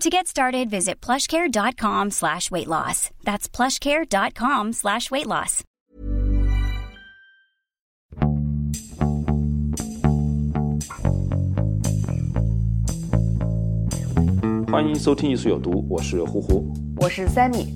To get started, visit plushcare.com slash weight loss. That's plushcare.com slash weight loss. 欢迎收听艺术有毒，我是呼呼。我是 Sammy，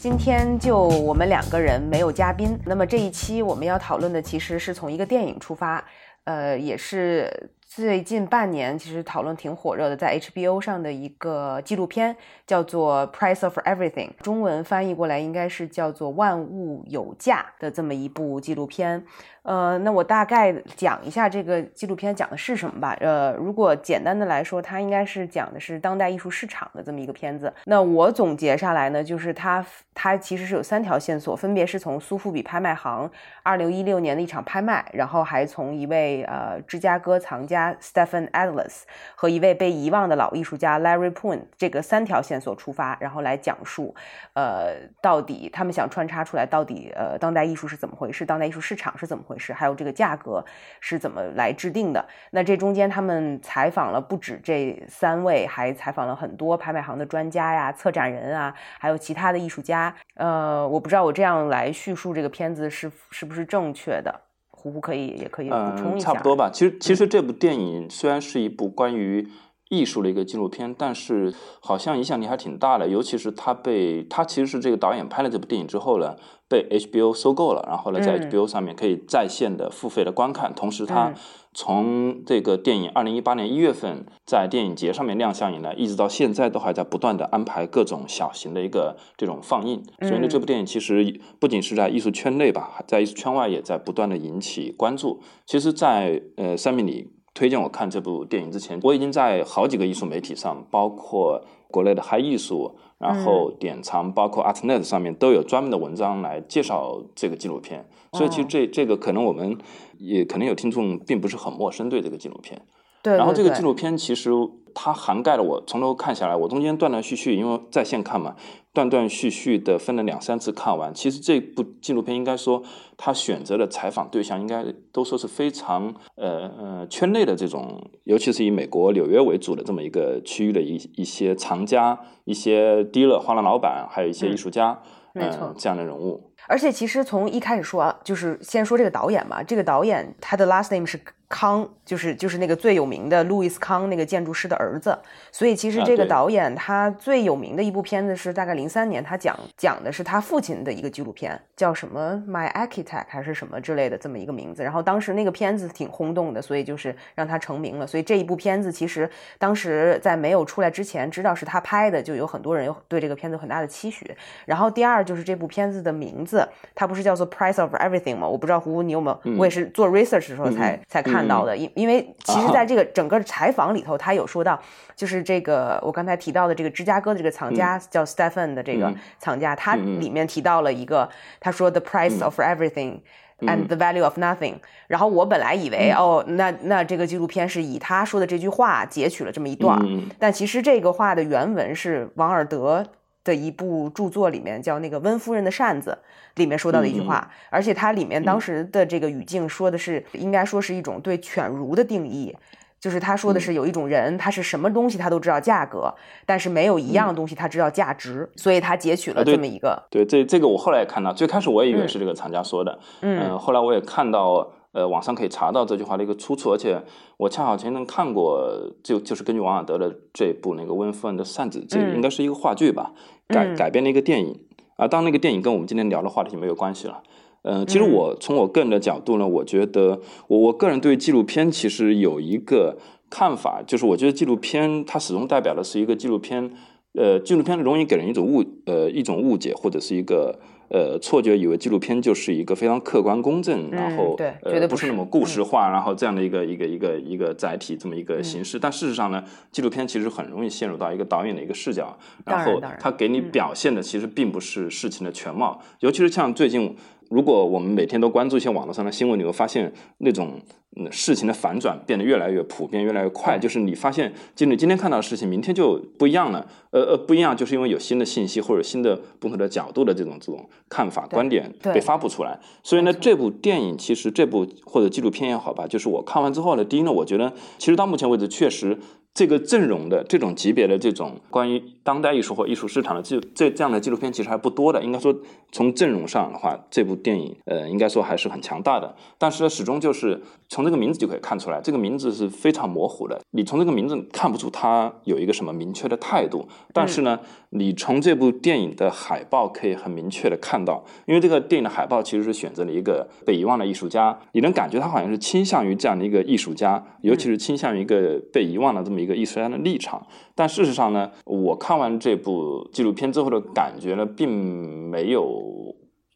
今天就我们两个人没有嘉宾。那么这一期我们要讨论的其实是从一个电影出发，呃，也是 最近半年其实讨论挺火热的，在 HBO 上的一个纪录片，叫做《Price of Everything》，中文翻译过来应该是叫做《万物有价》的这么一部纪录片。呃，那我大概讲一下这个纪录片讲的是什么吧。呃，如果简单的来说，它应该是讲的是当代艺术市场的这么一个片子。那我总结下来呢，就是它它其实是有三条线索，分别是从苏富比拍卖行二零一六年的一场拍卖，然后还从一位呃芝加哥藏家 Stephen Atlas 和一位被遗忘的老艺术家 Larry Poon 这个三条线索出发，然后来讲述，呃，到底他们想穿插出来，到底呃当代艺术是怎么回事，当代艺术市场是怎么回事，还有这个价格是怎么来制定的。那这中间他们采访了不止这三位，还采访了很多拍卖行的专家呀、策展人啊，还有其他的艺术家。呃，我不知道我这样来叙述这个片子是是不是正确的。胡胡可以也可以补充一下，差不多吧。其实其实这部电影虽然是一部关于艺术的一个纪录片，但是好像影响力还挺大的。尤其是他被他其实是这个导演拍了这部电影之后呢，被 HBO 收购了，然后呢在 HBO 上面可以在线的付费的观看。同时，他从这个电影二零一八年一月份在电影节上面亮相以来，一直到现在都还在不断的安排各种小型的一个这种放映。所以呢，这部电影其实不仅是在艺术圈内吧，在艺术圈外也在不断的引起关注。其实，在呃三米里推荐我看这部电影之前，我已经在好几个艺术媒体上，包括国内的嗨艺术，然后典藏，包括 ArtNet 上面都有专门的文章来介绍这个纪录片。所以其实这这个可能我们也可能有听众并不是很陌生对这个纪录片。对。然后这个纪录片其实它涵盖了我从头看下来，我中间断断续续，因为在线看嘛，断断续续的分了两三次看完。其实这部纪录片应该说，他选择的采访对象应该都说是非常呃呃圈内的这种，尤其是以美国纽约为主的这么一个区域的一一些藏家、一些 dealer 画廊老板，还有一些艺术家，没错，这样的人物。而且其实从一开始说，就是先说这个导演吧。这个导演他的 last name 是康，就是就是那个最有名的路易斯康那个建筑师的儿子。所以其实这个导演他最有名的一部片子是大概零三年，他讲讲的是他父亲的一个纪录片，叫什么 My Architect 还是什么之类的这么一个名字。然后当时那个片子挺轰动的，所以就是让他成名了。所以这一部片子其实当时在没有出来之前，知道是他拍的，就有很多人有对这个片子有很大的期许。然后第二就是这部片子的名字。它不是叫做 Price of Everything 吗？我不知道胡胡你有没有，我也是做 research 的时候才才看到的。因因为其实在这个整个采访里头，他有说到，就是这个我刚才提到的这个芝加哥的这个藏家叫 Stephen 的这个藏家，他里面提到了一个，他说 The price of everything and the value of nothing。然后我本来以为哦，那那这个纪录片是以他说的这句话截取了这么一段，但其实这个话的原文是王尔德。的一部著作里面叫那个温夫人的扇子，里面说到的一句话，而且它里面当时的这个语境说的是，应该说是一种对犬儒的定义，就是他说的是有一种人，他是什么东西他都知道价格，但是没有一样东西他知道价值，所以他截取了这么一个。对，这这个我后来也看到，最开始我也以为是这个厂家说的，嗯，后来我也看到。呃，网上可以查到这句话的一个出处，而且我恰好前阵看过，就就是根据王尔德的这部那个温夫人的扇子，这应该是一个话剧吧，改改编的一个电影啊。当那个电影跟我们今天聊的话题没有关系了。嗯，其实我从我个人的角度呢，我觉得我我个人对纪录片其实有一个看法，就是我觉得纪录片它始终代表的是一个纪录片，呃，纪录片容易给人一种误呃一种误解或者是一个。呃，错觉以为纪录片就是一个非常客观公正，然后呃不是那么故事化，然后这样的一个一个一个一个载体这么一个形式。但事实上呢，纪录片其实很容易陷入到一个导演的一个视角，然后他给你表现的其实并不是事情的全貌。尤其是像最近如果我们每天都关注一些网络上的新闻，你会发现那种嗯事情的反转变得越来越普遍，越来越快。就是你发现，就你今天看到的事情，明天就不一样了。呃呃，不一样，就是因为有新的信息或者新的不同的角度的这种这种看法观点被发布出来。所以呢，这部电影其实这部或者纪录片也好吧，就是我看完之后呢，第一呢，我觉得其实到目前为止确实。这个阵容的这种级别的这种关于当代艺术或艺术市场的纪这这样的纪录片其实还不多的。应该说，从阵容上的话，这部电影呃，应该说还是很强大的。但是呢，始终就是从这个名字就可以看出来，这个名字是非常模糊的。你从这个名字看不出它有一个什么明确的态度。但是呢，你从这部电影的海报可以很明确的看到，因为这个电影的海报其实是选择了一个被遗忘的艺术家，你能感觉他好像是倾向于这样的一个艺术家，尤其是倾向于一个被遗忘的这么一。一个艺术家的立场，但事实上呢，我看完这部纪录片之后的感觉呢，并没有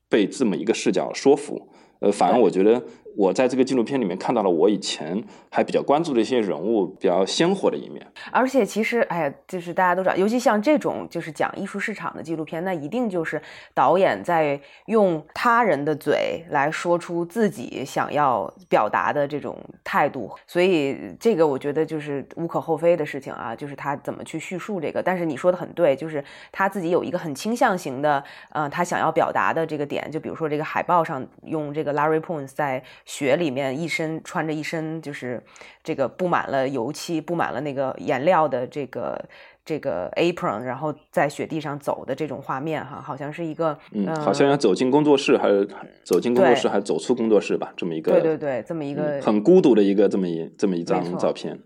被这么一个视角说服，呃，反而我觉得。我在这个纪录片里面看到了我以前还比较关注的一些人物比较鲜活的一面，而且其实，哎呀，就是大家都知道，尤其像这种就是讲艺术市场的纪录片，那一定就是导演在用他人的嘴来说出自己想要表达的这种态度，所以这个我觉得就是无可厚非的事情啊，就是他怎么去叙述这个。但是你说的很对，就是他自己有一个很倾向型的，呃，他想要表达的这个点，就比如说这个海报上用这个 Larry Pons 在。雪里面一身穿着一身就是这个布满了油漆、布满了那个颜料的这个这个 apron，然后在雪地上走的这种画面哈，好像是一个嗯，好像要走进工作室，还是走进工作室，还是走出工作室吧？这么一个对对对，这么一个很孤独的一个这么一这么一张照片。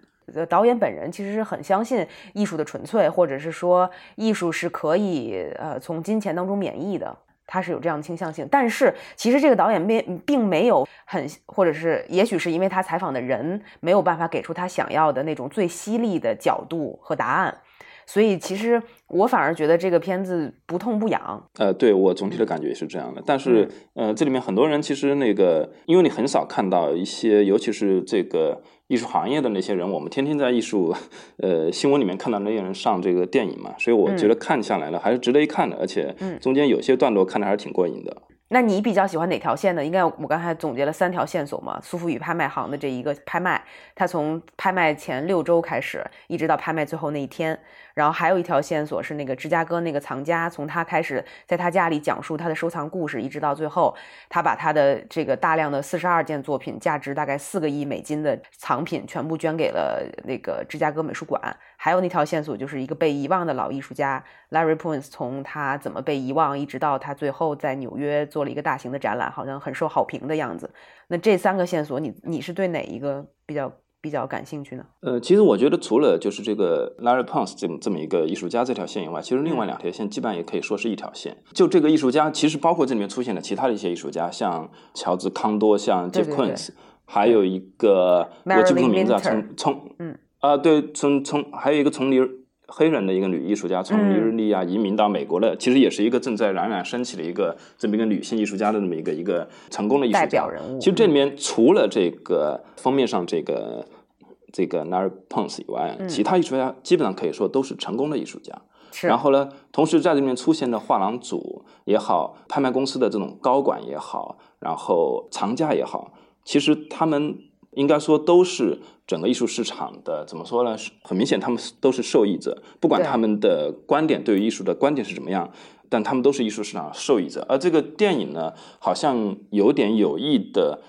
导演本人其实是很相信艺术的纯粹，或者是说艺术是可以呃从金钱当中免疫的。他是有这样的倾向性，但是其实这个导演并并没有很，或者是也许是因为他采访的人没有办法给出他想要的那种最犀利的角度和答案，所以其实我反而觉得这个片子不痛不痒。呃，对我总体的感觉也是这样的。但是呃，这里面很多人其实那个，因为你很少看到一些，尤其是这个。艺术行业的那些人，我们天天在艺术，呃，新闻里面看到那些人上这个电影嘛，所以我觉得看下来了还是值得一看的，而且中间有些段落看的还是挺过瘾的。那你比较喜欢哪条线呢？应该我刚才总结了三条线索嘛。苏富比拍卖行的这一个拍卖，它从拍卖前六周开始，一直到拍卖最后那一天。然后还有一条线索是那个芝加哥那个藏家，从他开始在他家里讲述他的收藏故事，一直到最后，他把他的这个大量的四十二件作品，价值大概四个亿美金的藏品，全部捐给了那个芝加哥美术馆。还有那条线索就是一个被遗忘的老艺术家 Larry Pons，从他怎么被遗忘，一直到他最后在纽约做了一个大型的展览，好像很受好评的样子。那这三个线索，你你是对哪一个比较？比较感兴趣呢？呃，其实我觉得除了就是这个 Larry Pons 这么这么一个艺术家这条线以外，其实另外两条线基本上也可以说是一条线。就这个艺术家，其实包括这里面出现的其他的一些艺术家，像乔治康多，像 Jeff Koons，还有一个我记不住名字啊，从从嗯。啊对，从从还有一个从尼黑人的一个女艺术家，从尼日利亚移民到美国的，其实也是一个正在冉冉升起的一个这么一个女性艺术家的这么一个一个成功的艺术家。代表人物。其实这里面除了这个封面上这个。这个 Larry Pons 以外，其他艺术家基本上可以说都是成功的艺术家。然后呢，同时在这里面出现的画廊主也好，拍卖公司的这种高管也好，然后藏家也好，其实他们应该说都是整个艺术市场的怎么说呢？很明显，他们都是受益者。不管他们的观点对于艺术的观点是怎么样，但他们都是艺术市场受益者。而这个电影呢，好像有点有意的。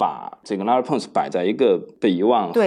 把这个 Larry Pons 摆在一个被遗忘和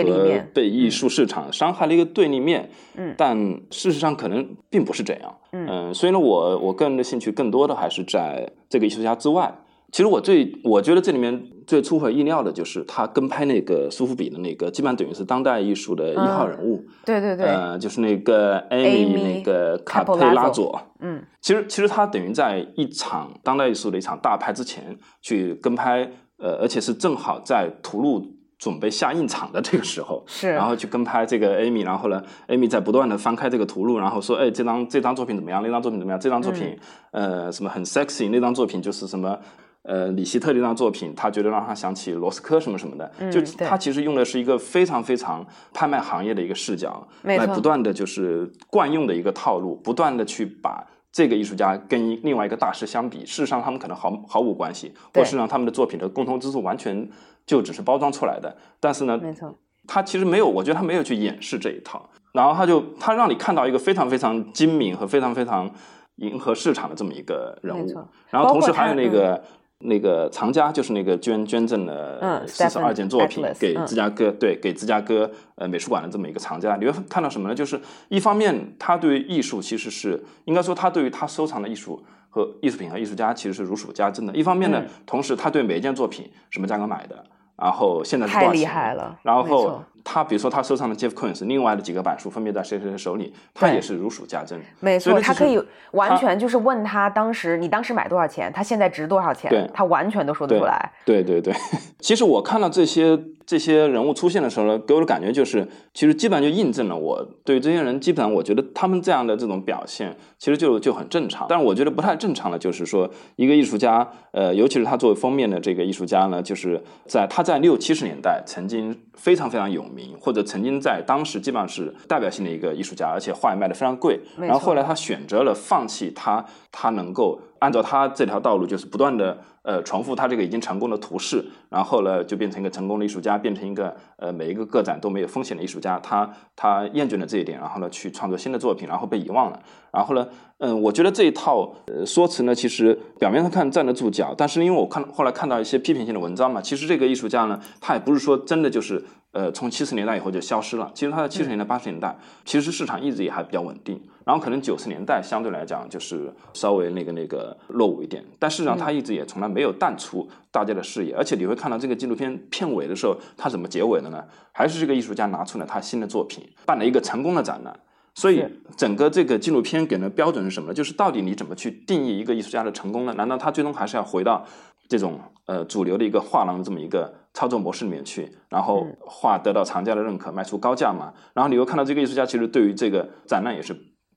被艺术市场伤害的一个对立面，嗯，但事实上可能并不是这样，嗯，所以呢，我我个人的兴趣更多的还是在这个艺术家之外。其实我最我觉得这里面最出乎意料的就是他跟拍那个苏富比的那个，基本上等于是当代艺术的一号人物，对对对，呃，就是那个 Amy 那个卡佩拉佐，嗯，其实其实他等于在一场当代艺术的一场大拍之前去跟拍。呃，而且是正好在图录准备下印场的这个时候，是，然后去跟拍这个 Amy，然后呢，Amy 在不断的翻开这个图录，然后说，哎，这张这张作品怎么样？那张作品怎么样？这张作品，呃，什么很 sexy？那张作品就是什么，呃，李希特这张作品，他觉得让他想起罗斯科什么什么的，就他其实用的是一个非常非常拍卖行业的一个视角，来不断的就是惯用的一个套路，不断的去把。这个艺术家跟另外一个大师相比，事实上他们可能毫毫无关系，或是让他们的作品的共同之处完全就只是包装出来的。但是呢，没错，他其实没有，我觉得他没有去掩饰这一套，然后他就他让你看到一个非常非常精明和非常非常迎合市场的这么一个人物，然后同时还有那个。那个藏家就是那个捐捐赠了四十二件作品给芝加哥，对，给芝加哥呃美术馆的这么一个藏家，你会看到什么呢？就是一方面，他对艺术其实是应该说，他对于他收藏的艺术和艺术品和艺术家其实是如数家珍的。一方面呢，同时他对每一件作品什么价格买的。然后现在是多少钱？然后他比如说他收藏的 Jeff Koons，另外的几个版书分别在谁谁谁手里，他也是如数家珍。没错，他可以完全就是问他当时你当时买多少钱，他现在值多少钱，他完全都说得出来。对对对，其实我看到这些。这些人物出现的时候呢，给我的感觉就是，其实基本上就印证了我对这些人，基本上我觉得他们这样的这种表现，其实就就很正常。但是我觉得不太正常的，就是说一个艺术家，呃，尤其是他作为封面的这个艺术家呢，就是在他在六七十年代曾经非常非常有名，或者曾经在当时基本上是代表性的一个艺术家，而且画也卖的非常贵。然后后来他选择了放弃他，他能够。按照他这条道路，就是不断的呃重复他这个已经成功的图式，然后呢就变成一个成功的艺术家，变成一个呃每一个个展都没有风险的艺术家。他他厌倦了这一点，然后呢去创作新的作品，然后被遗忘了。然后呢，嗯，我觉得这一套呃说辞呢，其实表面上看站得住脚，但是因为我看后来看到一些批评性的文章嘛，其实这个艺术家呢，他也不是说真的就是呃从七十年代以后就消失了。其实他在七十年代八十年代，其实市场一直也还比较稳定。然后可能九十年代相对来讲就是稍微那个那个落伍一点，但事实上他一直也从来没有淡出大家的视野，而且你会看到这个纪录片片尾的时候，他怎么结尾的呢？还是这个艺术家拿出了他新的作品，办了一个成功的展览。所以整个这个纪录片给的标准是什么呢？就是到底你怎么去定义一个艺术家的成功呢？难道他最终还是要回到这种呃主流的一个画廊的这么一个操作模式里面去，然后画得到藏家的认可，卖出高价嘛？然后你又看到这个艺术家其实对于这个展览也是。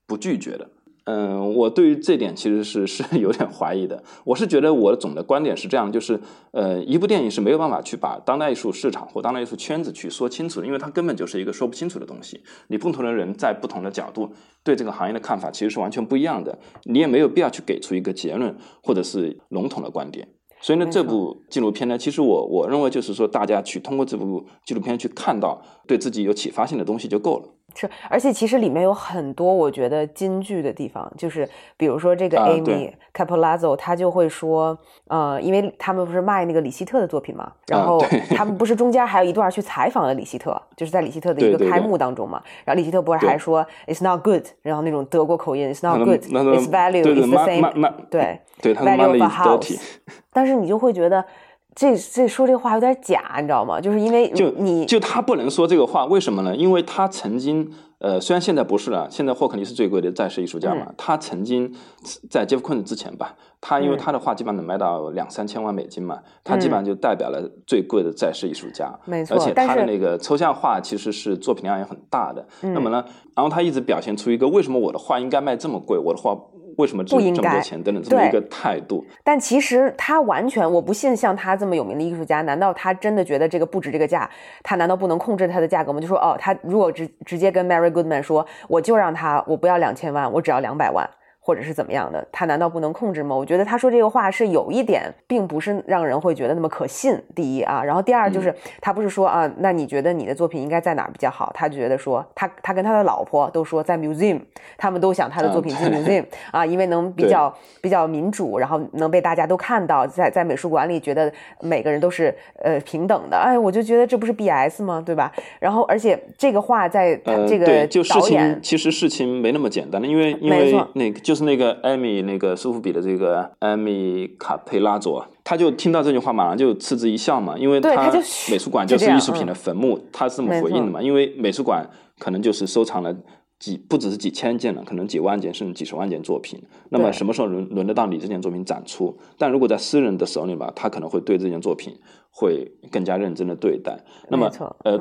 不拒绝的，嗯，我对于这点其实是是有点怀疑的。我是觉得我的总的观点是这样，就是呃，一部电影是没有办法去把当代艺术市场或当代艺术圈子去说清楚的，因为它根本就是一个说不清楚的东西。你不同的人在不同的角度对这个行业的看法其实是完全不一样的，你也没有必要去给出一个结论或者是笼统的观点。所以呢，这部纪录片呢，其实我我认为就是说，大家去通过这部纪录片去看到对自己有启发性的东西就够了。是，而且其实里面有很多我觉得金句的地方，就是比如说这个 Amy Capolazzo，他就会说，呃，因为他们不是卖那个李希特的作品嘛，然后他们不是中间还有一段去采访了李希特，就是在李希特的一个开幕当中嘛，然后李希特不是还说 It's not good，然后那种德国口音 It's not good，It's value is the same，对对，value of a house，但是你就会觉得。这这说这话有点假，你知道吗？就是因为就你就他不能说这个话，为什么呢？因为他曾经呃，虽然现在不是了，现在霍肯尼是最贵的在世艺术家嘛。他曾经在杰夫昆之前吧，他因为他的画基本上能卖到两三千万美金嘛，他基本上就代表了最贵的在世艺术家。没错，而且他的那个抽象画其实是作品量也很大的。那么呢，然后他一直表现出一个为什么我的画应该卖这么贵？我的画。为什么值这么多钱？等等，这么一个态度。但其实他完全，我不信像他这么有名的艺术家，难道他真的觉得这个不值这个价？他难道不能控制他的价格吗？就说哦，他如果直直接跟 Mary Goodman 说，我就让他，我不要两千万，我只要两百万。或者是怎么样的，他难道不能控制吗？我觉得他说这个话是有一点，并不是让人会觉得那么可信。第一啊，然后第二就是他不是说啊，那你觉得你的作品应该在哪儿比较好？他觉得说他他跟他的老婆都说在 museum，他们都想他的作品进 museum 啊，因为能比较比较民主，然后能被大家都看到，在在美术馆里觉得每个人都是呃平等的。哎，我就觉得这不是 BS 吗？对吧？然后而且这个话在这个导演其实事情没那么简单的，因为因为那个就。是那个艾米，那个苏富比的这个艾米卡佩拉佐，他就听到这句话，马上就嗤之以笑嘛，因为他美术馆就是艺术品的坟墓，他是这么回应的嘛，因为美术馆可能就是收藏了几不只是几千件了，可能几万件甚至几十万件作品，那么什么时候轮轮得到你这件作品展出？但如果在私人的手里吧，他可能会对这件作品会更加认真的对待。那么呃，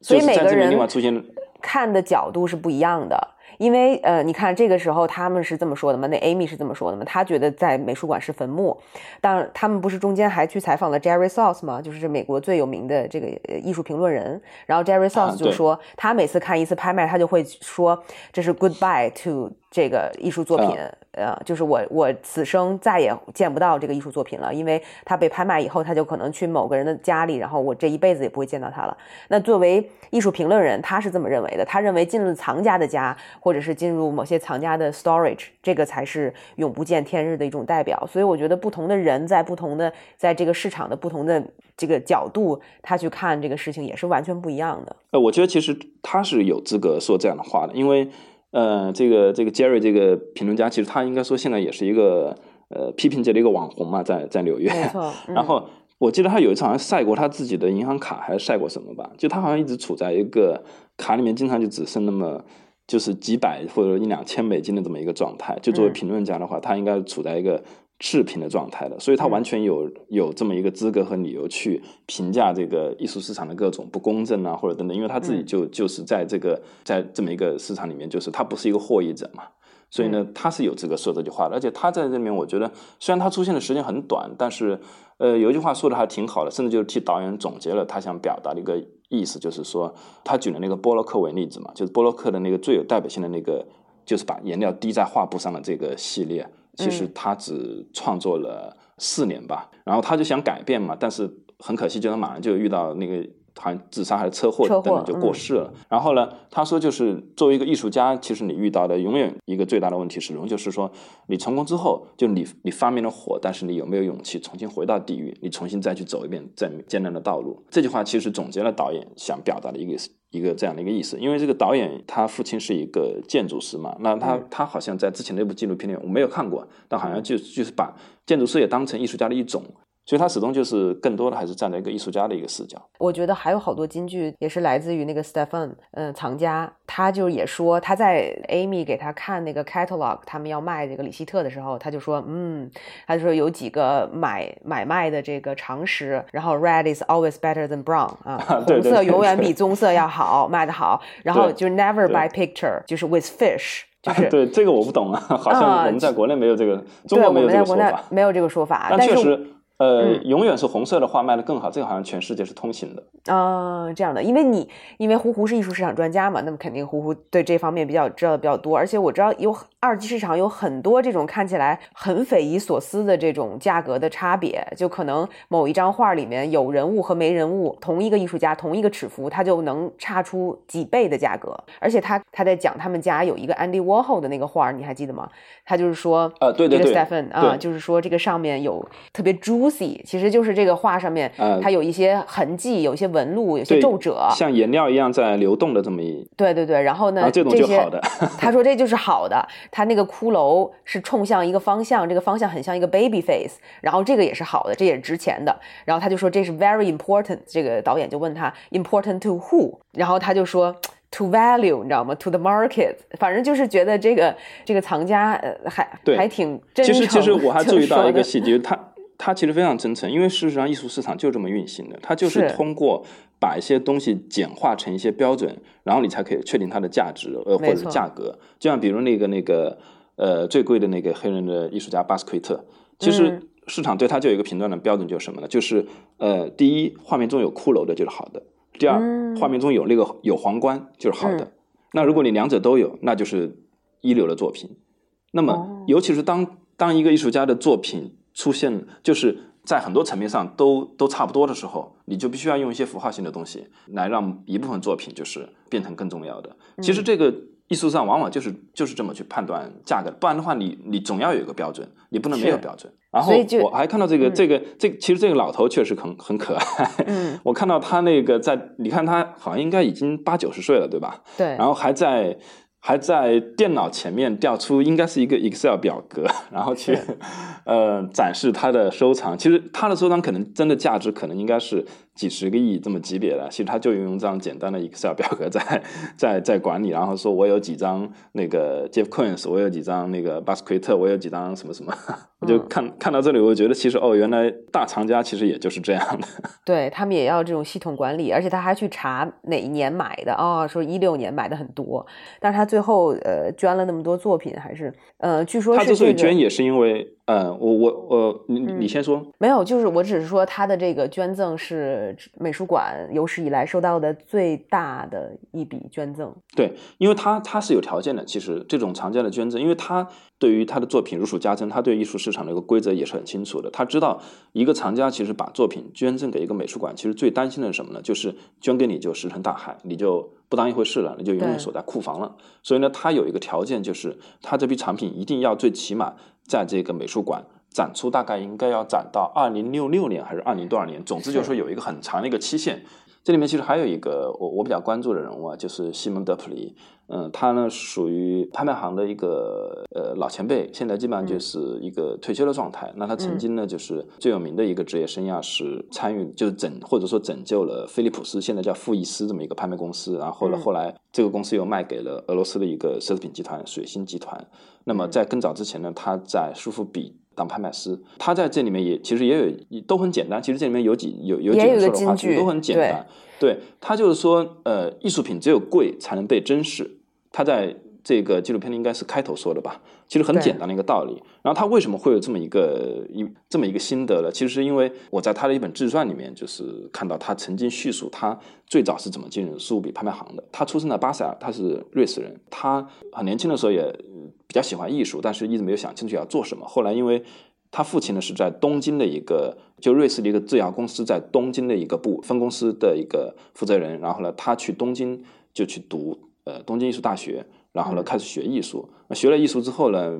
所以每个人另外出现看的角度是不一样的。因为呃，你看这个时候他们是这么说的嘛？那 Amy 是这么说的嘛？他觉得在美术馆是坟墓。当然，他们不是中间还去采访了 Jerry Sauce 吗？就是这美国最有名的这个艺术评论人。然后 Jerry Sauce 就说，他每次看一次拍卖，他就会说这是 Goodbye to 这个艺术作品，呃，就是我我此生再也见不到这个艺术作品了，因为他被拍卖以后，他就可能去某个人的家里，然后我这一辈子也不会见到他了。那作为艺术评论人，他是这么认为的，他认为进入藏家的家，或者是进入某些藏家的 storage，这个才是永不见天日的一种代表。所以我觉得不同的人在不同的在这个市场的不同的这个角度，他去看这个事情也是完全不一样的。呃，我觉得其实他是有资格说这样的话的，因为。呃，这个这个 Jerry 这个评论家，其实他应该说现在也是一个呃批评界的一个网红嘛，在在纽约。没错。然后我记得他有一次好像晒过他自己的银行卡，还是晒过什么吧？就他好像一直处在一个卡里面，经常就只剩那么就是几百或者一两千美金的这么一个状态。就作为评论家的话，他应该处在一个。赤贫的状态的，所以他完全有有这么一个资格和理由去评价这个艺术市场的各种不公正啊，或者等等，因为他自己就就是在这个在这么一个市场里面，就是他不是一个获益者嘛，所以呢，他是有资格说这句话的。而且他在这里面，我觉得虽然他出现的时间很短，但是呃，有一句话说的还挺好的，甚至就是替导演总结了他想表达的一个意思，就是说他举了那个波洛克为例子嘛，就是波洛克的那个最有代表性的那个，就是把颜料滴在画布上的这个系列。其实他只创作了四年吧，然后他就想改变嘛，但是很可惜，就是马上就遇到那个好像自杀还是车祸等等就过世了。然后呢，他说就是作为一个艺术家，其实你遇到的永远一个最大的问题是，就是说你成功之后，就你你发明了火，但是你有没有勇气重新回到地狱，你重新再去走一遍再艰难的道路？这句话其实总结了导演想表达的一个。一个这样的一个意思，因为这个导演他父亲是一个建筑师嘛，那他他好像在之前那部纪录片里我没有看过，但好像就就是把建筑师也当成艺术家的一种。所以他始终就是更多的还是站在一个艺术家的一个视角。我觉得还有好多金句也是来自于那个 Stephan，嗯，藏家，他就也说他在 Amy 给他看那个 catalog，他们要卖这个李希特的时候，他就说，嗯，他就说有几个买买卖的这个常识，然后 red is always better than brown 啊，红色永远比棕色要好，卖得好，然后就 never buy picture，就是 with fish，就是对这个我不懂啊，好像我们在国内没有这个，中国没有这个说法，没有这个说法，但确实。呃，永远是红色的画卖的更好，这个好像全世界是通行的。啊，这样的，因为你因为胡胡是艺术市场专家嘛，那么肯定胡胡对这方面比较知道的比较多，而且我知道有二级市场有很多这种看起来很匪夷所思的这种价格的差别，就可能某一张画里面有人物和没人物，同一个艺术家同一个尺幅，他就能差出几倍的价格，而且他他在讲他们家有一个 Andy Warhol 的那个画，你还记得吗？他就是说，呃，对对对，Stephen 啊，就是说这个上面有特别朱。其实就是这个画上面，它有一些痕迹，有一些纹路，有些皱褶，像颜料一样在流动的这么一。对对对，然后呢，这种就好的。他说这就是好的，他那个骷髅是冲向一个方向，这个方向很像一个 baby face，然后这个也是好的，这也是值钱的。然后他就说这是 very important，这个导演就问他 important to who，然后他就说 to value，你知道吗？to the market，反正就是觉得这个这个藏家呃还还挺真诚。其实其实我还 注意到一个细节，他。他其实非常真诚，因为事实上艺术市场就这么运行的，它就是通过把一些东西简化成一些标准，然后你才可以确定它的价值呃或者是价格。就像比如那个那个呃最贵的那个黑人的艺术家巴斯奎特，其实市场对他就有一个评断的标准，就是什么呢？就是呃第一画面中有骷髅的就是好的，第二画面中有那个有皇冠就是好的。那如果你两者都有，那就是一流的作品。那么尤其是当当一个艺术家的作品。出现就是在很多层面上都都差不多的时候，你就必须要用一些符号性的东西来让一部分作品就是变成更重要的。其实这个艺术上往往就是就是这么去判断价格，不然的话你你总要有一个标准，你不能没有标准。然后我还看到这个这个这其实这个老头确实很很可爱。嗯，我看到他那个在你看他好像应该已经八九十岁了，对吧？对。然后还在。还在电脑前面调出应该是一个 Excel 表格，然后去呃展示他的收藏。其实他的收藏可能真的价值可能应该是几十个亿这么级别的。其实他就用这样简单的 Excel 表格在在在管理，然后说我有几张那个 Jeff Koons，我有几张那个巴斯奎特，我有几张什么什么。我就看看到这里，我觉得其实哦，原来大藏家其实也就是这样的。对他们也要这种系统管理，而且他还去查哪一年买的啊，说一六年买的很多，但是他最后呃捐了那么多作品，还是呃据说他之所以捐也是因为嗯，我我我，你你先说。没有，就是我只是说他的这个捐赠是美术馆有史以来收到的最大的一笔捐赠。对，因为他他是有条件的。其实这种常见的捐赠，因为他对于他的作品如数家珍，他对艺术市场的一个规则也是很清楚的。他知道一个藏家其实把作品捐赠给一个美术馆，其实最担心的是什么呢？就是捐给你就石沉大海，你就不当一回事了，你就永远锁在库房了。所以呢，他有一个条件，就是他这批产品一定要最起码。在这个美术馆展出，大概应该要展到二零六六年还是二零多少年？总之就是说有一个很长的一个期限。这里面其实还有一个我我比较关注的人物啊，就是西蒙德普里。嗯，他呢属于拍卖行的一个呃老前辈，现在基本上就是一个退休的状态。那他曾经呢就是最有名的一个职业生涯是参与就是拯或者说拯救了菲利普斯，现在叫富艺斯这么一个拍卖公司。然后呢后来这个公司又卖给了俄罗斯的一个奢侈品集团水星集团。那么在更早之前呢，他在苏富比。当拍卖师，他在这里面也其实也有都很简单。其实这里面有几有有几个说的话，其实都很简单。对他就是说，呃，艺术品只有贵才能被珍视。他在这个纪录片里应该是开头说的吧？其实很简单的一个道理。然后他为什么会有这么一个一这么一个心得呢？其实是因为我在他的一本自传里面，就是看到他曾经叙述他最早是怎么进入苏富比拍卖行的。他出生在巴塞尔，他是瑞士人。他很年轻的时候也。比较喜欢艺术，但是一直没有想清楚要做什么。后来，因为他父亲呢是在东京的一个，就瑞士的一个制药公司在东京的一个部分公司的一个负责人，然后呢，他去东京就去读呃东京艺术大学，然后呢开始学艺术。那学了艺术之后呢，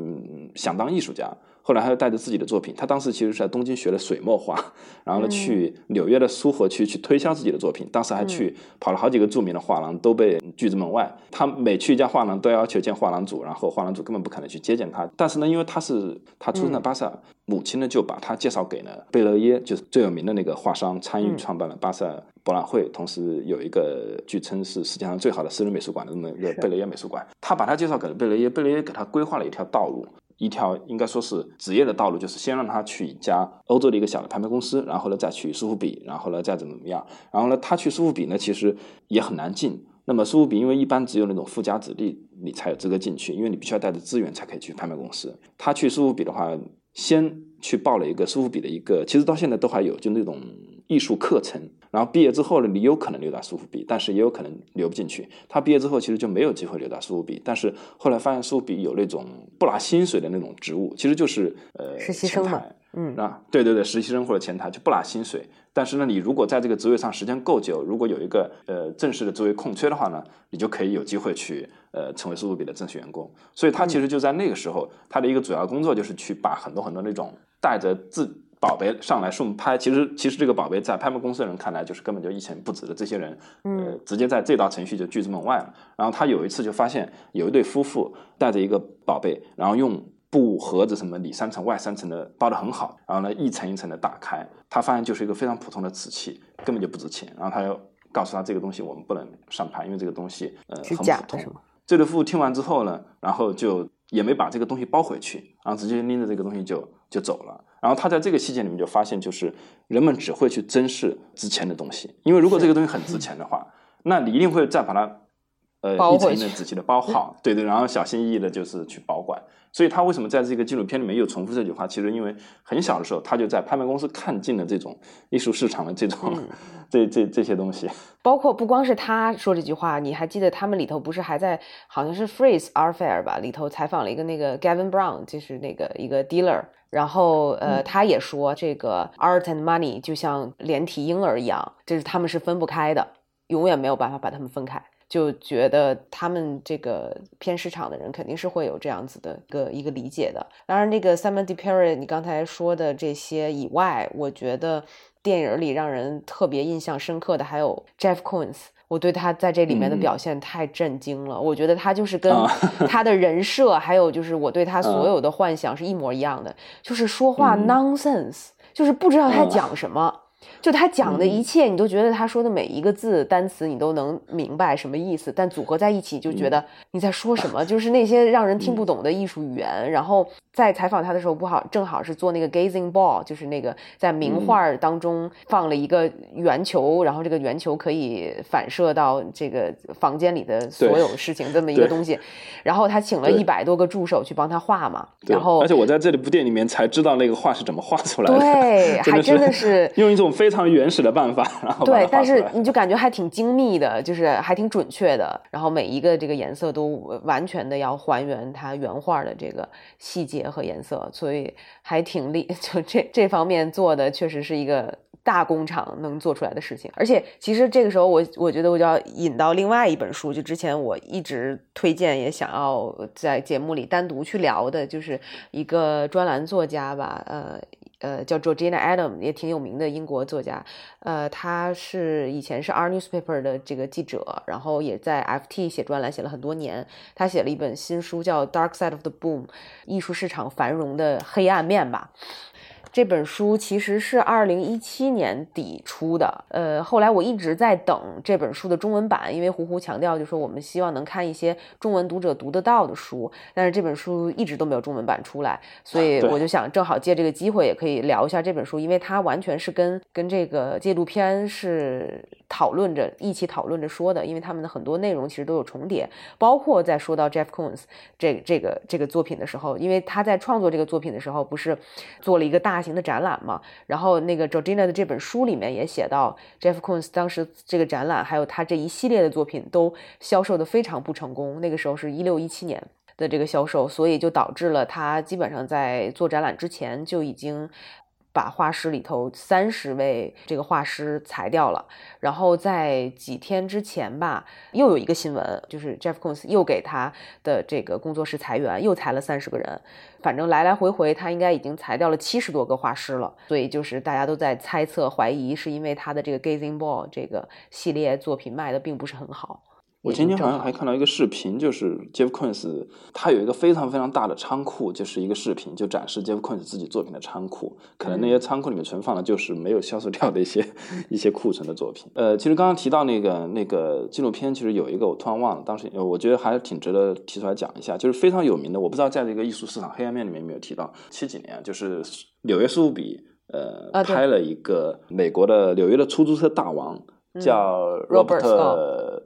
想当艺术家。后来他又带着自己的作品，他当时其实是在东京学了水墨画，然后呢去纽约的苏荷区去推销自己的作品。当时还去跑了好几个著名的画廊，都被拒之门外。他每去一家画廊都要求见画廊主，然后画廊主根本不可能去接见他。但是呢，因为他是他出生在巴塞尔，母亲呢就把他介绍给了贝勒耶，就是最有名的那个画商，参与创办了巴塞尔博览会，同时有一个据称是世界上最好的私人美术馆的这么一个贝雷耶美术馆。他把他介绍给了贝雷耶，贝雷耶给他规划了一条道路。一条应该说是职业的道路，就是先让他去一家欧洲的一个小的拍卖公司，然后呢再去苏富比，然后呢再怎么怎么样，然后呢他去苏富比呢其实也很难进。那么苏富比因为一般只有那种富家子弟你才有资格进去，因为你必须要带着资源才可以去拍卖公司。他去苏富比的话，先去报了一个苏富比的一个，其实到现在都还有就那种艺术课程。然后毕业之后呢，你有可能留在苏富比，但是也有可能留不进去。他毕业之后其实就没有机会留在苏富比，但是后来发现苏富比有那种不拿薪水的那种职务，其实就是呃实习生嘛，嗯啊，对对对，实习生或者前台就不拿薪水。但是呢，你如果在这个职位上时间够久，如果有一个呃正式的职位空缺的话呢，你就可以有机会去呃成为苏富比的正式员工。所以他其实就在那个时候，他的一个主要工作就是去把很多很多那种带着自。宝贝上来顺拍，其实其实这个宝贝在拍卖公司的人看来就是根本就一钱不值的。这些人，呃，直接在这道程序就拒之门外了。然后他有一次就发现有一对夫妇带着一个宝贝，然后用布盒子什么里三层外三层的包的很好，然后呢一层一层的打开，他发现就是一个非常普通的瓷器，根本就不值钱。然后他又告诉他这个东西我们不能上拍，因为这个东西呃很普通。这对夫妇听完之后呢，然后就也没把这个东西包回去，然后直接拎着这个东西就就走了。然后他在这个细节里面就发现，就是人们只会去珍视值钱的东西，因为如果这个东西很值钱的话，那你一定会再把它，呃，一层一层仔细的包好，对对，然后小心翼翼的就是去保管。所以他为什么在这个纪录片里面又重复这句话？其实因为很小的时候他就在拍卖公司看尽了这种艺术市场的这种这这这些东西。包括不光是他说这句话，你还记得他们里头不是还在好像是 Freeze Art Fair 吧？里头采访了一个那个 Gavin Brown，就是那个一个 dealer。然后，呃，他也说，这个 art and money 就像连体婴儿一样，就是他们是分不开的，永远没有办法把他们分开。就觉得他们这个偏市场的人肯定是会有这样子的一个一个理解的。当然，那个 Simon d e p e r 你刚才说的这些以外，我觉得电影里让人特别印象深刻的还有 Jeff Koons。我对他在这里面的表现太震惊了，我觉得他就是跟 他的人设，还有就是我对他所有的幻想是一模一样的，就是说话 nonsense，就是不知道他讲什么。就他讲的一切，你都觉得他说的每一个字单词，你都能明白什么意思，但组合在一起就觉得你在说什么，就是那些让人听不懂的艺术语言。然后在采访他的时候，不好，正好是做那个 gazing ball，就是那个在名画当中放了一个圆球，然后这个圆球可以反射到这个房间里的所有事情这么一个东西。然后他请了一百多个助手去帮他画嘛。然后而且我在这里部电影里面才知道那个画是怎么画出来的。对，还真的是用一种非常原始的办法，然后对，但是你就感觉还挺精密的，就是还挺准确的。然后每一个这个颜色都完全的要还原它原画的这个细节和颜色，所以还挺厉，就这这方面做的确实是一个大工厂能做出来的事情。而且其实这个时候我我觉得我就要引到另外一本书，就之前我一直推荐也想要在节目里单独去聊的，就是一个专栏作家吧，呃。呃，叫 Georgina Adam，也挺有名的英国作家。呃，他是以前是 R Newspaper 的这个记者，然后也在 FT 写专栏写了很多年。他写了一本新书叫《Dark Side of the Boom》，艺术市场繁荣的黑暗面吧。这本书其实是二零一七年底出的，呃，后来我一直在等这本书的中文版，因为胡胡强调就说我们希望能看一些中文读者读得到的书，但是这本书一直都没有中文版出来，所以我就想正好借这个机会也可以聊一下这本书，因为它完全是跟跟这个纪录片是讨论着一起讨论着说的，因为他们的很多内容其实都有重叠，包括在说到 Jeff Koons 这这个这个作品的时候，因为他在创作这个作品的时候不是做了一个大。型的展览嘛，然后那个 Georgina 的这本书里面也写到，Jeff Koons 当时这个展览，还有他这一系列的作品都销售的非常不成功。那个时候是一六一七年的这个销售，所以就导致了他基本上在做展览之前就已经。把画室里头三十位这个画师裁掉了，然后在几天之前吧，又有一个新闻，就是 Jeff Koons 又给他的这个工作室裁员，又裁了三十个人。反正来来回回，他应该已经裁掉了七十多个画师了。所以就是大家都在猜测、怀疑，是因为他的这个 Gazing Ball 这个系列作品卖的并不是很好。我今天好像还看到一个视频，就是 Jeff Koons 他有一个非常非常大的仓库，就是一个视频，就展示 Jeff Koons 自己作品的仓库。可能那些仓库里面存放的就是没有销售掉的一些 一些库存的作品。呃，其实刚刚提到那个那个纪录片，其实有一个我突然忘了，当时我觉得还是挺值得提出来讲一下，就是非常有名的。我不知道在这个艺术市场黑暗面里面有没有提到，七几年就是纽约苏富比呃拍了一个美国的纽约的出租车大王。叫 Robert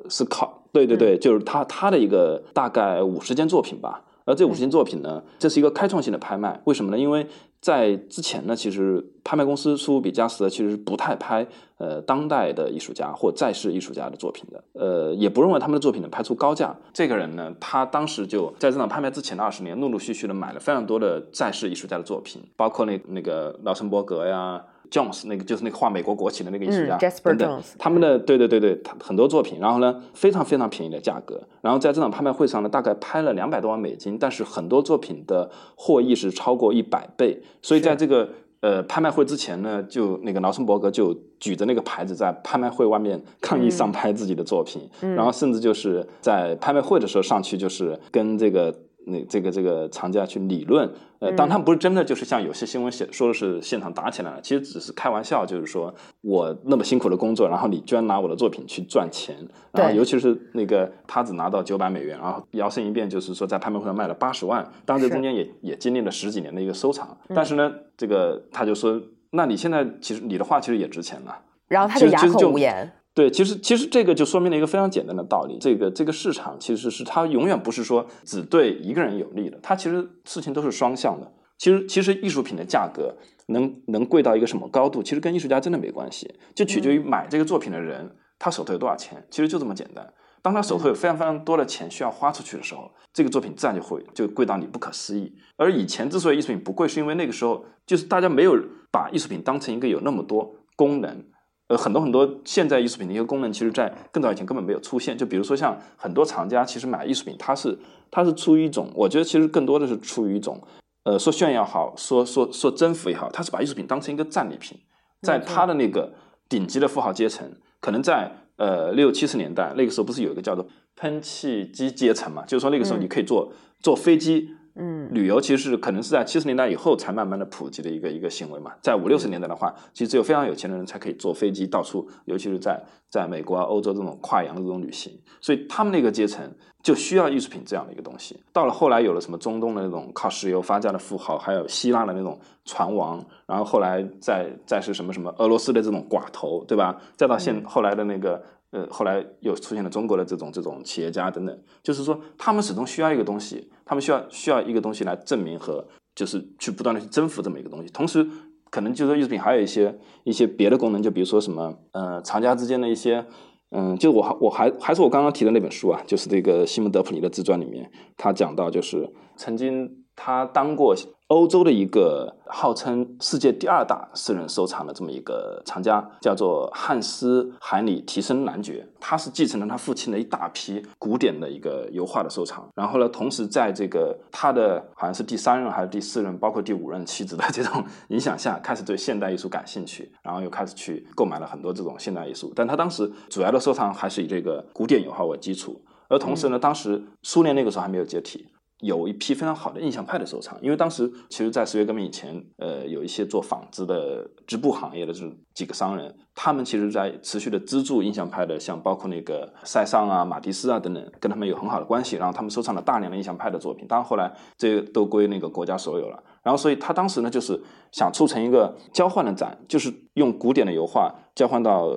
斯考，对对对，就是他他的一个大概五十件作品吧。而这五十件作品呢，这是一个开创性的拍卖。为什么呢？因为在之前呢，其实拍卖公司苏富比加斯其实是不太拍呃当代的艺术家或在世艺术家的作品的，呃，也不认为他们的作品能拍出高价。这个人呢，他当时就在这场拍卖之前的二十年，陆陆续续的买了非常多的在世艺术家的作品，包括那那个劳森伯格呀。Jones 那个就是那个画美国国旗的那个艺术家等等，他们的对。对对对，他很多作品，然后呢非常非常便宜的价格，然后在这场拍卖会上呢，大概拍了两百多万美金，但是很多作品的获益是超过一百倍，所以在这个呃拍卖会之前呢，就那个劳森伯格就举着那个牌子在拍卖会外面抗议上拍自己的作品，然后甚至就是在拍卖会的时候上去就是跟这个。那这个这个藏家去理论，呃，当他们不是真的，就是像有些新闻写说的是现场打起来了，其实只是开玩笑，就是说我那么辛苦的工作，然后你居然拿我的作品去赚钱，然后尤其是那个他只拿到九百美元，然后摇身一变就是说在拍卖会上卖了八十万，当然这中间也也经历了十几年的一个收藏，但是呢，这个他就说，那你现在其实你的画其实也值钱了，然后。他就哑口无言。对，其实其实这个就说明了一个非常简单的道理，这个这个市场其实是它永远不是说只对一个人有利的，它其实事情都是双向的。其实其实艺术品的价格能能贵到一个什么高度，其实跟艺术家真的没关系，就取决于买这个作品的人他手头有多少钱，其实就这么简单。当他手头有非常非常多的钱需要花出去的时候，这个作品自然就会就贵到你不可思议。而以前之所以艺术品不贵，是因为那个时候就是大家没有把艺术品当成一个有那么多功能。呃，很多很多现在艺术品的一个功能，其实在更早以前根本没有出现。就比如说像很多藏家，其实买艺术品，他是他是出于一种，我觉得其实更多的是出于一种，呃，说炫耀好，说说说征服也好，他是把艺术品当成一个战利品。在他的那个顶级的富豪阶层，可能在呃六七十年代那个时候，不是有一个叫做喷气机阶层嘛？就是说那个时候你可以坐坐飞机嗯，旅游其实是可能是在七十年代以后才慢慢的普及的一个一个行为嘛。在五六十年代的话，其实只有非常有钱的人才可以坐飞机到处，尤其是在在美国啊、欧洲这种跨洋的这种旅行，所以他们那个阶层就需要艺术品这样的一个东西。到了后来有了什么中东的那种靠石油发家的富豪，还有希腊的那种船王，然后后来再再是什么什么俄罗斯的这种寡头，对吧？再到现后来的那个。呃，后来又出现了中国的这种这种企业家等等，就是说他们始终需要一个东西，他们需要需要一个东西来证明和就是去不断的去征服这么一个东西。同时，可能就是说艺术品还有一些一些别的功能，就比如说什么呃藏家之间的一些，嗯，就我还我还还是我刚刚提的那本书啊，就是这个西蒙德普尼的自传里面，他讲到就是曾经他当过。欧洲的一个号称世界第二大私人收藏的这么一个藏家，叫做汉斯·海里提森男爵，他是继承了他父亲的一大批古典的一个油画的收藏。然后呢，同时在这个他的好像是第三任还是第四任，包括第五任妻子的这种影响下，开始对现代艺术感兴趣，然后又开始去购买了很多这种现代艺术。但他当时主要的收藏还是以这个古典油画为基础。而同时呢，当时苏联那个时候还没有解体。有一批非常好的印象派的收藏，因为当时其实，在十月革命以前，呃，有一些做纺织的织布行业的这几个商人，他们其实在持续的资助印象派的，像包括那个塞尚啊、马蒂斯啊等等，跟他们有很好的关系，然后他们收藏了大量的印象派的作品，当然后来这都归那个国家所有了。然后，所以他当时呢，就是想促成一个交换的展，就是用古典的油画交换到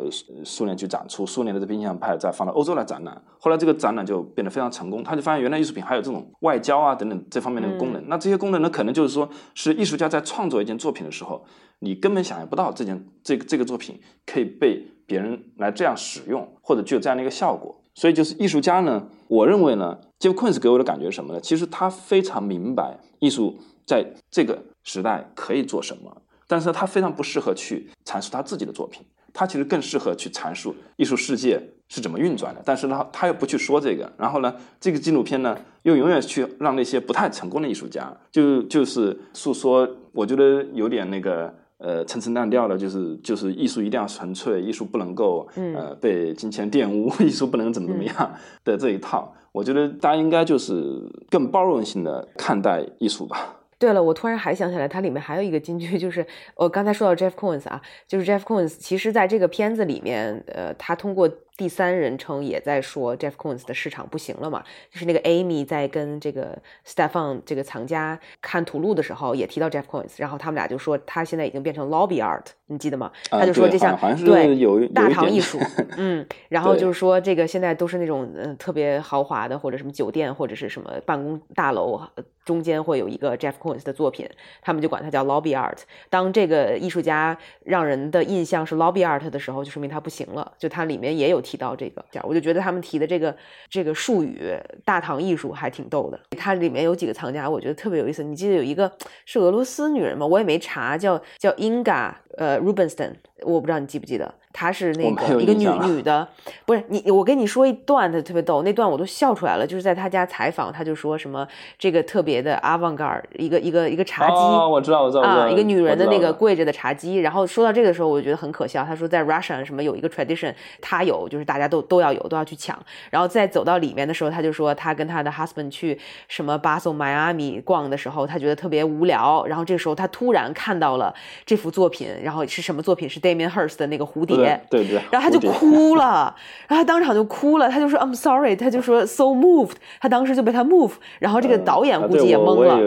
苏联去展出，苏联的这批印象派再放到欧洲来展览。后来这个展览就变得非常成功，他就发现原来艺术品还有这种外交啊等等这方面的功能。那这些功能呢，可能就是说是艺术家在创作一件作品的时候，你根本想象不到这件这个这个作品可以被别人来这样使用，或者具有这样的一个效果。所以就是艺术家呢，我认为呢，Jeff Koons 给我的感觉是什么呢？其实他非常明白艺术。在这个时代可以做什么？但是他非常不适合去阐述他自己的作品，他其实更适合去阐述艺术世界是怎么运转的。但是他他又不去说这个，然后呢，这个纪录片呢，又永远去让那些不太成功的艺术家，就就是诉说，我觉得有点那个呃陈词滥调的，就是就是艺术一定要纯粹，艺术不能够呃被金钱玷污，艺术不能怎么怎么样的这一套。我觉得大家应该就是更包容性的看待艺术吧。对了，我突然还想起来，它里面还有一个金句，就是我刚才说到 Jeff Coons 啊，就是 Jeff Coons，其实在这个片子里面，呃，他通过。第三人称也在说 Jeff Koons 的市场不行了嘛？就是那个 Amy 在跟这个 Stefan 这个藏家看图录的时候，也提到 Jeff Koons，然后他们俩就说他现在已经变成 lobby art，你记得吗？他就说这像对有大唐艺术，嗯，然后就是说这个现在都是那种嗯特别豪华的或者什么酒店或者是什么办公大楼中间会有一个 Jeff Koons 的作品，他们就管它叫 lobby art。当这个艺术家让人的印象是 lobby art 的时候，就说明他不行了。就它里面也有。提到这个，我就觉得他们提的这个这个术语“大唐艺术”还挺逗的。它里面有几个藏家，我觉得特别有意思。你记得有一个是俄罗斯女人吗？我也没查，叫叫 Inga 呃 Rubinstein，我不知道你记不记得。她是那个一个女女的，不是你，我跟你说一段，她特别逗，那段我都笑出来了。就是在她家采访，她就说什么这个特别的 avant-garde，一个一个一个茶几，我知道，我知道啊，一个女人的那个跪着的茶几。然后说到这个时候，我就觉得很可笑。她说在 Russia 什么有一个 tradition，她有，就是大家都都要有，都要去抢。然后再走到里面的时候，她就说她跟她的 husband 去什么巴塞、迈阿密逛的时候，他觉得特别无聊。然后这个时候他突然看到了这幅作品，然后是什么作品？是 Damien Hirst 的那个蝴蝶，对对。然后。他就哭了，然后他当场就哭了，他就说 I'm sorry，他就说 so moved，他当时就被他 move，然后这个导演估计也懵了。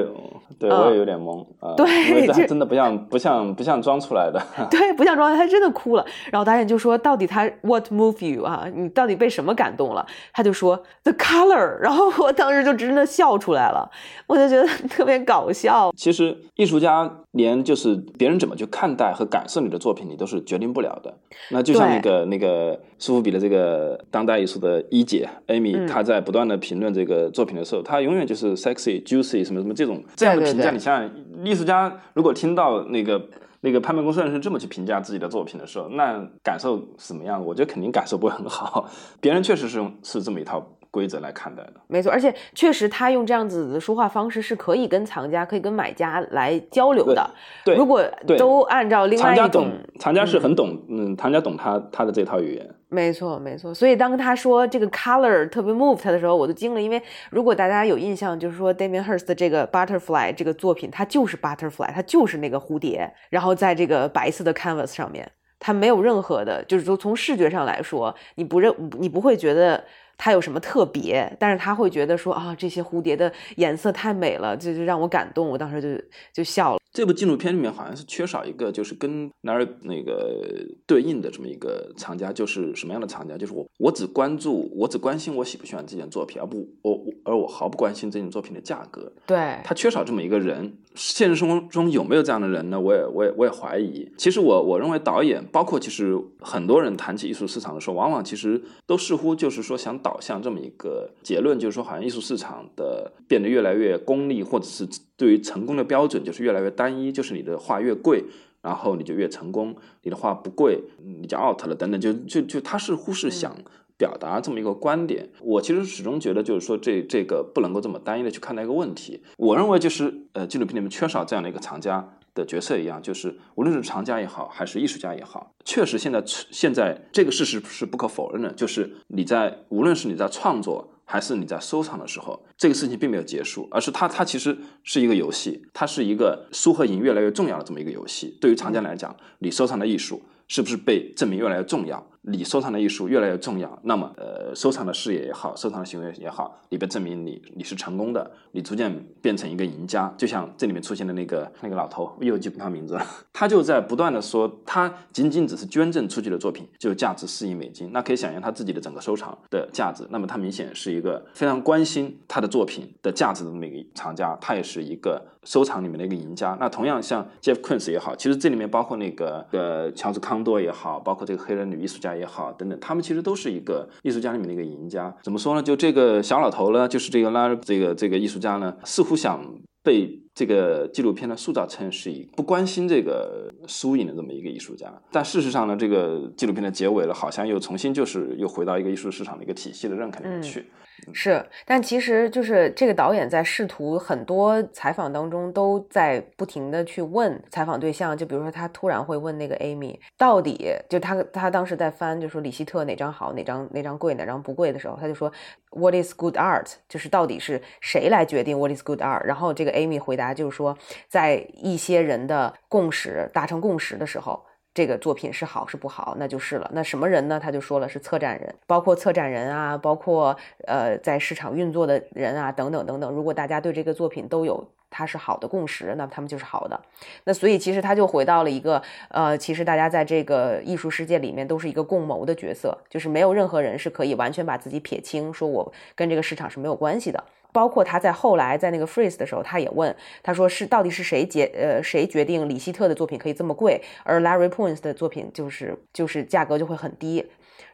对，我也有点懵啊。对，这 真的不像不像不像装出来的。对，不像装，他真的哭了。然后导演就说：“到底他 What move you 啊？你到底被什么感动了？”他就说：“The color。”然后我当时就真的笑出来了，我就觉得 特别搞笑。其实艺术家连就是别人怎么去看待和感受你的作品，你都是决定不了的。那就像那个那个苏富比的这个当代艺术的一姐 Amy，她在不断的评论这个作品的时候，她永远就是 sexy、juicy 什么什么这种这样的。评价你想想，艺术家如果听到那个那个拍卖公司人是这么去评价自己的作品的时候，那感受什么样？我觉得肯定感受不会很好。别人确实是用是这么一套规则来看待的，没错。而且确实他用这样子的说话方式是可以跟藏家、可以跟买家来交流的。对，如果都按照另外一种，藏家是很懂，嗯，藏家懂他他的这套语言。没错，没错。所以当他说这个 color 特别 move 他的时候，我都惊了。因为如果大家有印象，就是说 Damien Hirst 的这个 Butterfly 这个作品，它就是 Butterfly，它就是那个蝴蝶，然后在这个白色的 canvas 上面，它没有任何的，就是说从视觉上来说，你不认，你不会觉得。他有什么特别？但是他会觉得说啊，这些蝴蝶的颜色太美了，这就让我感动。我当时就就笑了。这部纪录片里面好像是缺少一个，就是跟那儿那个对应的这么一个藏家，就是什么样的藏家？就是我，我只关注，我只关心我喜不喜欢这件作品，而不我我而我毫不关心这件作品的价格。对，他缺少这么一个人。现实生活中有没有这样的人呢？我也我也我也怀疑。其实我我认为导演，包括其实很多人谈起艺术市场的时候，往往其实都似乎就是说想导向这么一个结论，就是说好像艺术市场的变得越来越功利，或者是对于成功的标准就是越来越单一，就是你的画越贵，然后你就越成功；你的画不贵，你就 out 了等等。就就就他似乎是想。表达这么一个观点，我其实始终觉得，就是说这这个不能够这么单一的去看待一个问题。我认为就是呃，纪录片里面缺少这样的一个藏家的角色一样，就是无论是藏家也好，还是艺术家也好，确实现在现在这个事实是不可否认的，就是你在无论是你在创作还是你在收藏的时候，这个事情并没有结束，而是它它其实是一个游戏，它是一个输和赢越来越重要的这么一个游戏。对于藏家来讲，你收藏的艺术是不是被证明越来越重要？你收藏的艺术越来越重要，那么，呃，收藏的事业也好，收藏的行为也好，你被证明你你是成功的，你逐渐变成一个赢家。就像这里面出现的那个那个老头，又记不他名字了，他就在不断的说，他仅仅只是捐赠出去的作品就价值四亿美金，那可以想象他自己的整个收藏的价值。那么他明显是一个非常关心他的作品的价值的那么一个藏家，他也是一个收藏里面的一个赢家。那同样像 Jeff Koons 也好，其实这里面包括那个呃乔治康多也好，包括这个黑人女艺术家。也好，等等，他们其实都是一个艺术家里面的一个赢家。怎么说呢？就这个小老头呢，就是这个拉这个这个艺术家呢，似乎想被这个纪录片呢塑造成是一不关心这个输赢的这么一个艺术家。但事实上呢，这个纪录片的结尾了，好像又重新就是又回到一个艺术市场的一个体系的认可里面去。是，但其实就是这个导演在试图很多采访当中都在不停的去问采访对象，就比如说他突然会问那个 Amy，到底就他他当时在翻，就说李希特哪张好，哪张哪张贵，哪张不贵的时候，他就说 What is good art？就是到底是谁来决定 What is good art？然后这个 Amy 回答就是说，在一些人的共识达成共识的时候。这个作品是好是不好，那就是了。那什么人呢？他就说了是策展人，包括策展人啊，包括呃在市场运作的人啊，等等等等。如果大家对这个作品都有它是好的共识，那他们就是好的。那所以其实他就回到了一个呃，其实大家在这个艺术世界里面都是一个共谋的角色，就是没有任何人是可以完全把自己撇清，说我跟这个市场是没有关系的。包括他在后来在那个 freeze 的时候，他也问他说是到底是谁决呃谁决定李希特的作品可以这么贵，而 Larry Poins 的作品就是就是价格就会很低。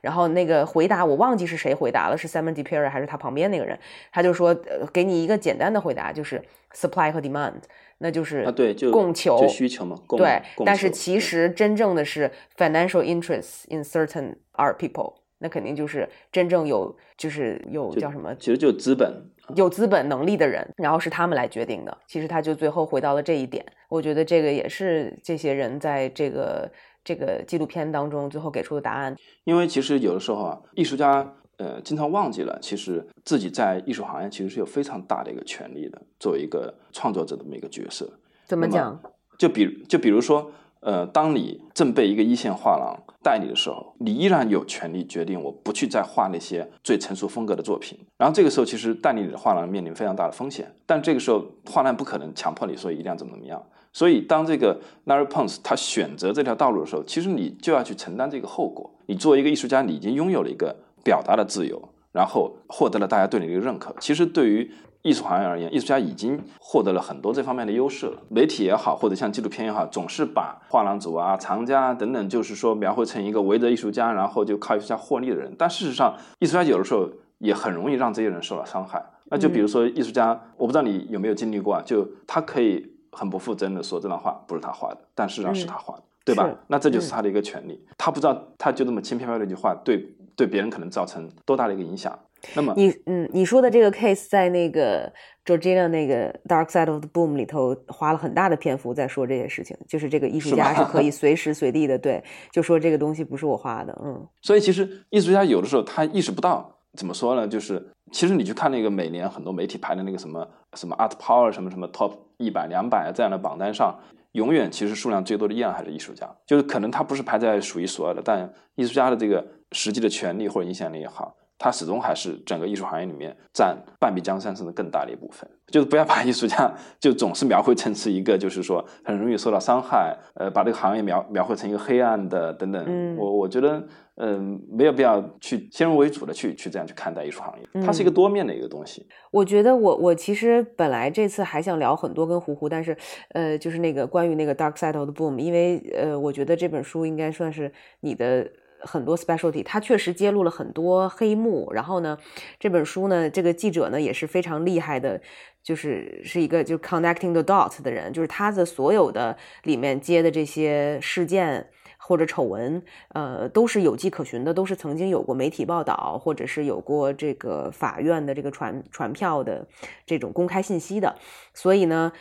然后那个回答我忘记是谁回答了，是 Simon d e p e r 还是他旁边那个人？他就说呃给你一个简单的回答，就是 supply 和 demand，那就是啊对，就供求就需求嘛。对，但是其实真正的是 financial interests in certain art people，那肯定就是真正有就是有叫什么？其实就资本。有资本能力的人，然后是他们来决定的。其实他就最后回到了这一点。我觉得这个也是这些人在这个这个纪录片当中最后给出的答案。因为其实有的时候啊，艺术家呃经常忘记了，其实自己在艺术行业其实是有非常大的一个权利的，作为一个创作者这么一个角色。怎么讲？就比就比如说。呃，当你正被一个一线画廊代理的时候，你依然有权利决定我不去再画那些最成熟风格的作品。然后这个时候，其实代理你的画廊面临非常大的风险。但这个时候，画廊不可能强迫你说一定要怎么怎么样。所以，当这个 Larry Pons 他选择这条道路的时候，其实你就要去承担这个后果。你作为一个艺术家，你已经拥有了一个表达的自由，然后获得了大家对你的一个认可。其实对于艺术行业而言，艺术家已经获得了很多这方面的优势了。媒体也好，或者像纪录片也好，总是把画廊主啊、藏家啊等等，就是说描绘成一个围着艺术家，然后就靠艺术家获利的人。但事实上，艺术家有的时候也很容易让这些人受到伤害。那就比如说，艺术家，我不知道你有没有经历过，啊，就他可以很不负责任的说这张画不是他画的，但事实上是他画的，对吧？那这就是他的一个权利。他不知道，他就这么轻飘飘的一句话，对对别人可能造成多大的一个影响。那么你嗯，你说的这个 case 在那个 Georgina 那个 Dark Side of the Boom 里头花了很大的篇幅在说这些事情，就是这个艺术家是可以 随时随地的对，就说这个东西不是我画的，嗯。所以其实艺术家有的时候他意识不到，怎么说呢？就是其实你去看那个每年很多媒体排的那个什么什么 Art Power 什么什么 Top 一百、两百这样的榜单上。永远其实数量最多的依然还是艺术家，就是可能他不是排在数一数二的，但艺术家的这个实际的权利或者影响力也好，他始终还是整个艺术行业里面占半壁江山甚至更大的一部分。就是不要把艺术家就总是描绘成是一个就是说很容易受到伤害，呃，把这个行业描描绘成一个黑暗的等等。我我觉得。嗯，没有必要去先入为主的去去这样去看待艺术行业，它是一个多面的一个东西。我觉得我我其实本来这次还想聊很多跟胡胡，但是呃，就是那个关于那个 Dark Side of the Boom，因为呃，我觉得这本书应该算是你的很多 specialty，他确实揭露了很多黑幕。然后呢，这本书呢，这个记者呢也是非常厉害的，就是是一个就 connecting the dots 的人，就是他的所有的里面接的这些事件。或者丑闻，呃，都是有迹可循的，都是曾经有过媒体报道，或者是有过这个法院的这个传传票的这种公开信息的。所以呢，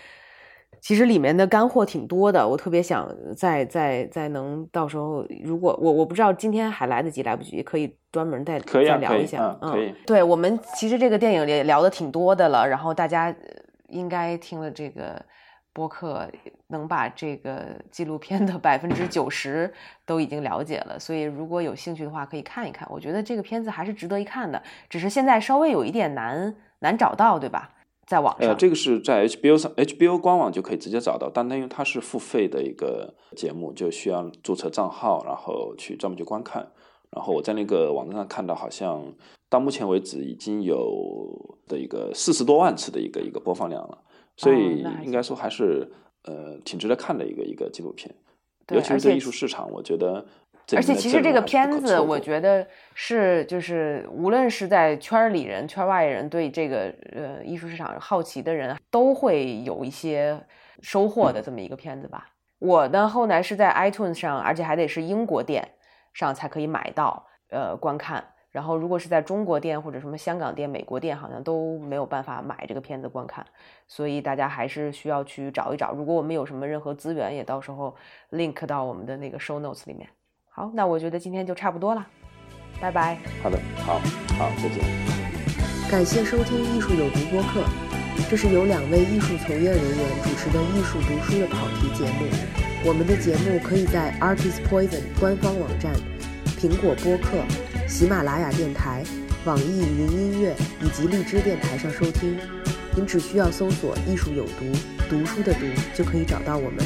其实里面的干货挺多的。我特别想再再再能到时候，如果我我不知道今天还来得及来不及，可以专门再再聊一下。可以，对我们其实这个电影也聊的挺多的了，然后大家应该听了这个。播客能把这个纪录片的百分之九十都已经了解了，所以如果有兴趣的话，可以看一看。我觉得这个片子还是值得一看的，只是现在稍微有一点难难找到，对吧？在网上，呃，这个是在 HBO 上，HBO 官网就可以直接找到，但因为它是付费的一个节目，就需要注册账号，然后去专门去观看。然后我在那个网站上看到，好像到目前为止已经有的一个四十多万次的一个一个播放量了。所以应该说还是呃挺值得看的一个一个纪录片，尤其是对艺术市场，我觉得。而且其实这个片子，我觉得是就是无论是在圈里人、圈外人对这个呃艺术市场好奇的人，都会有一些收获的这么一个片子吧。我呢后来是在 iTunes 上，而且还得是英国店上才可以买到呃观看。然后，如果是在中国店或者什么香港店、美国店，好像都没有办法买这个片子观看，所以大家还是需要去找一找。如果我们有什么任何资源，也到时候 link 到我们的那个 show notes 里面。好，那我觉得今天就差不多了，拜拜。好的，好，好，再见。感谢收听《艺术有毒》播客，这是由两位艺术从业人员主持的艺术读书的跑题节目。我们的节目可以在 Artist Poison 官方网站、苹果播客。喜马拉雅电台、网易云音乐以及荔枝电台上收听，您只需要搜索“艺术有毒”，读书的“读”就可以找到我们。